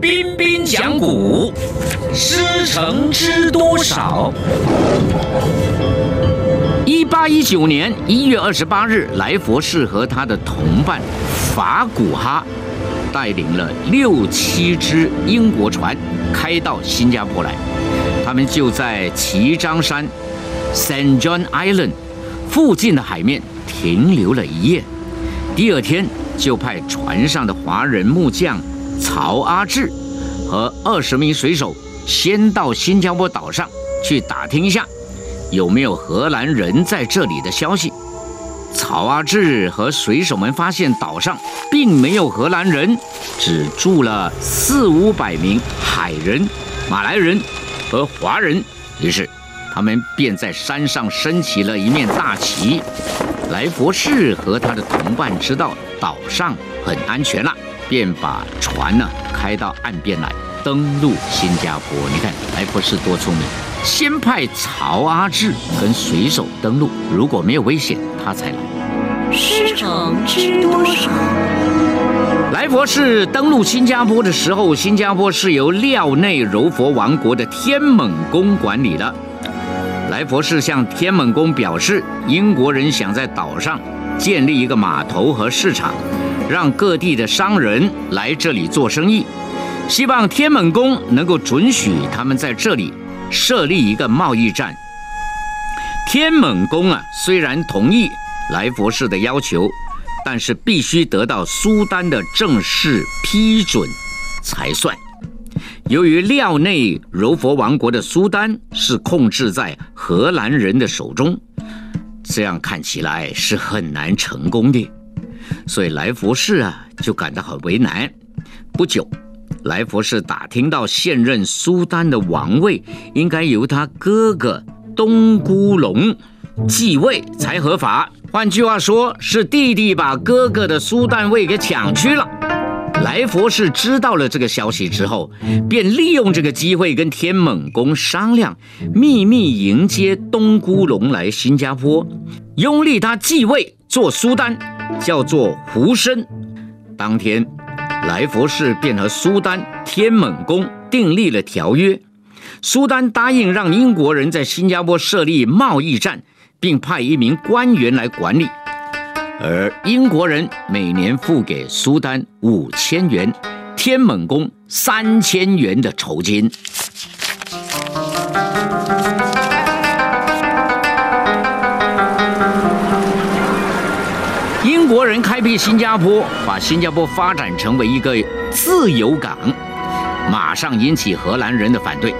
彬彬讲古，师承知多少？一八一九年一月二十八日，来佛士和他的同伴法古哈带领了六七只英国船开到新加坡来。他们就在旗张山 （Saint John Island） 附近的海面停留了一夜。第二天，就派船上的华人木匠。曹阿志和二十名水手先到新加坡岛上去打听一下有没有荷兰人在这里的消息。曹阿志和水手们发现岛上并没有荷兰人，只住了四五百名海人、马来人和华人。于是，他们便在山上升起了一面大旗。来佛士和他的同伴知道岛上很安全了。便把船呢开到岸边来，登陆新加坡。你看来佛士多聪明，先派曹阿志跟水手登陆，如果没有危险，他才来。师承知多少？来佛士登陆新加坡的时候，新加坡是由廖内柔佛王国的天猛公管理的。来佛士向天猛公表示，英国人想在岛上建立一个码头和市场。让各地的商人来这里做生意，希望天猛宫能够准许他们在这里设立一个贸易站。天猛宫啊，虽然同意来佛士的要求，但是必须得到苏丹的正式批准才算。由于廖内柔佛王国的苏丹是控制在荷兰人的手中，这样看起来是很难成功的。所以来佛士啊，就感到很为难。不久，来佛士打听到现任苏丹的王位应该由他哥哥东姑龙继位才合法。换句话说，是弟弟把哥哥的苏丹位给抢去了。来佛士知道了这个消息之后，便利用这个机会跟天猛公商量，秘密迎接东姑龙来新加坡，拥立他继位做苏丹。叫做胡生。当天，来佛士便和苏丹天猛公订立了条约。苏丹答应让英国人在新加坡设立贸易站，并派一名官员来管理，而英国人每年付给苏丹五千元，天猛公三千元的酬金。英国人开辟新加坡，把新加坡发展成为一个自由港，马上引起荷兰人的反对。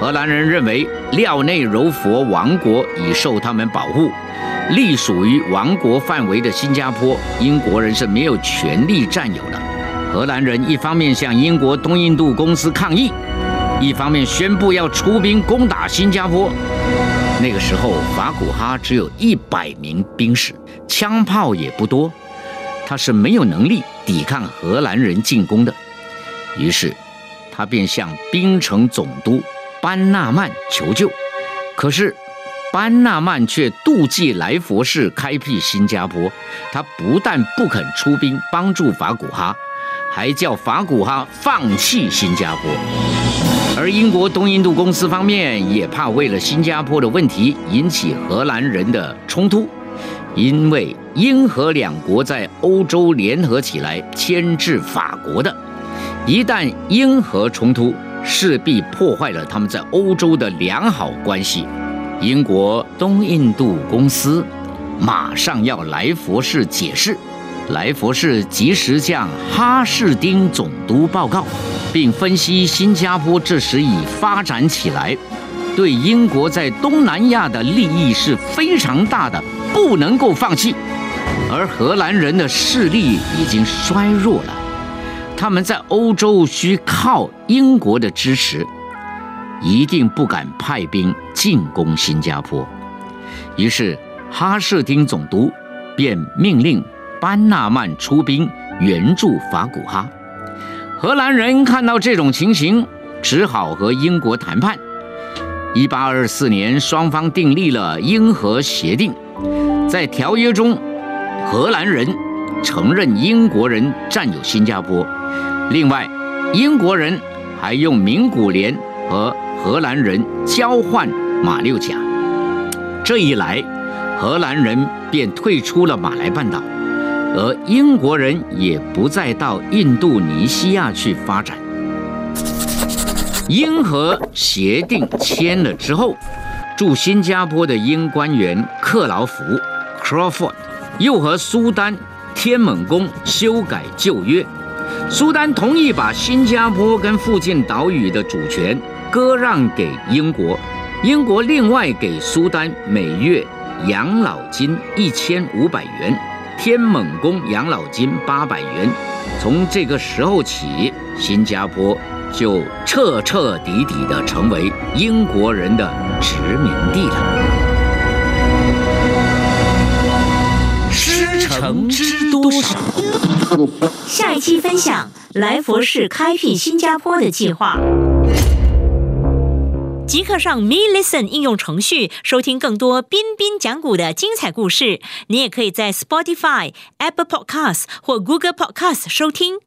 荷兰人认为廖内柔佛王国已受他们保护，隶属于王国范围的新加坡，英国人是没有权利占有的。荷兰人一方面向英国东印度公司抗议，一方面宣布要出兵攻打新加坡。那个时候，法古哈只有一百名兵士。枪炮也不多，他是没有能力抵抗荷兰人进攻的。于是，他便向槟城总督班纳曼求救。可是，班纳曼却妒忌来佛士开辟新加坡，他不但不肯出兵帮助法古哈，还叫法古哈放弃新加坡。而英国东印度公司方面也怕为了新加坡的问题引起荷兰人的冲突。因为英荷两国在欧洲联合起来牵制法国的，一旦英荷冲突，势必破坏了他们在欧洲的良好关系。英国东印度公司马上要来佛士解释，来佛士及时向哈士丁总督报告，并分析新加坡这时已发展起来，对英国在东南亚的利益是非常大的。不能够放弃，而荷兰人的势力已经衰弱了，他们在欧洲需靠英国的支持，一定不敢派兵进攻新加坡。于是哈士丁总督便命令班纳曼出兵援助法古哈。荷兰人看到这种情形，只好和英国谈判。一八二四年，双方订立了英荷协定。在条约中，荷兰人承认英国人占有新加坡，另外，英国人还用名古连和荷兰人交换马六甲。这一来，荷兰人便退出了马来半岛，而英国人也不再到印度尼西亚去发展。英荷协定签了之后，驻新加坡的英官员克劳福 （Crawford） 又和苏丹天猛公修改旧约，苏丹同意把新加坡跟附近岛屿的主权割让给英国，英国另外给苏丹每月养老金一千五百元，天猛公养老金八百元。从这个时候起，新加坡。就彻彻底底的成为英国人的殖民地了。师承知多少？下一期分享来佛寺开辟新加坡的计划。即刻上 Me Listen 应用程序收听更多彬彬讲古的精彩故事。你也可以在 Spotify、Apple Podcasts 或 Google Podcasts 收听。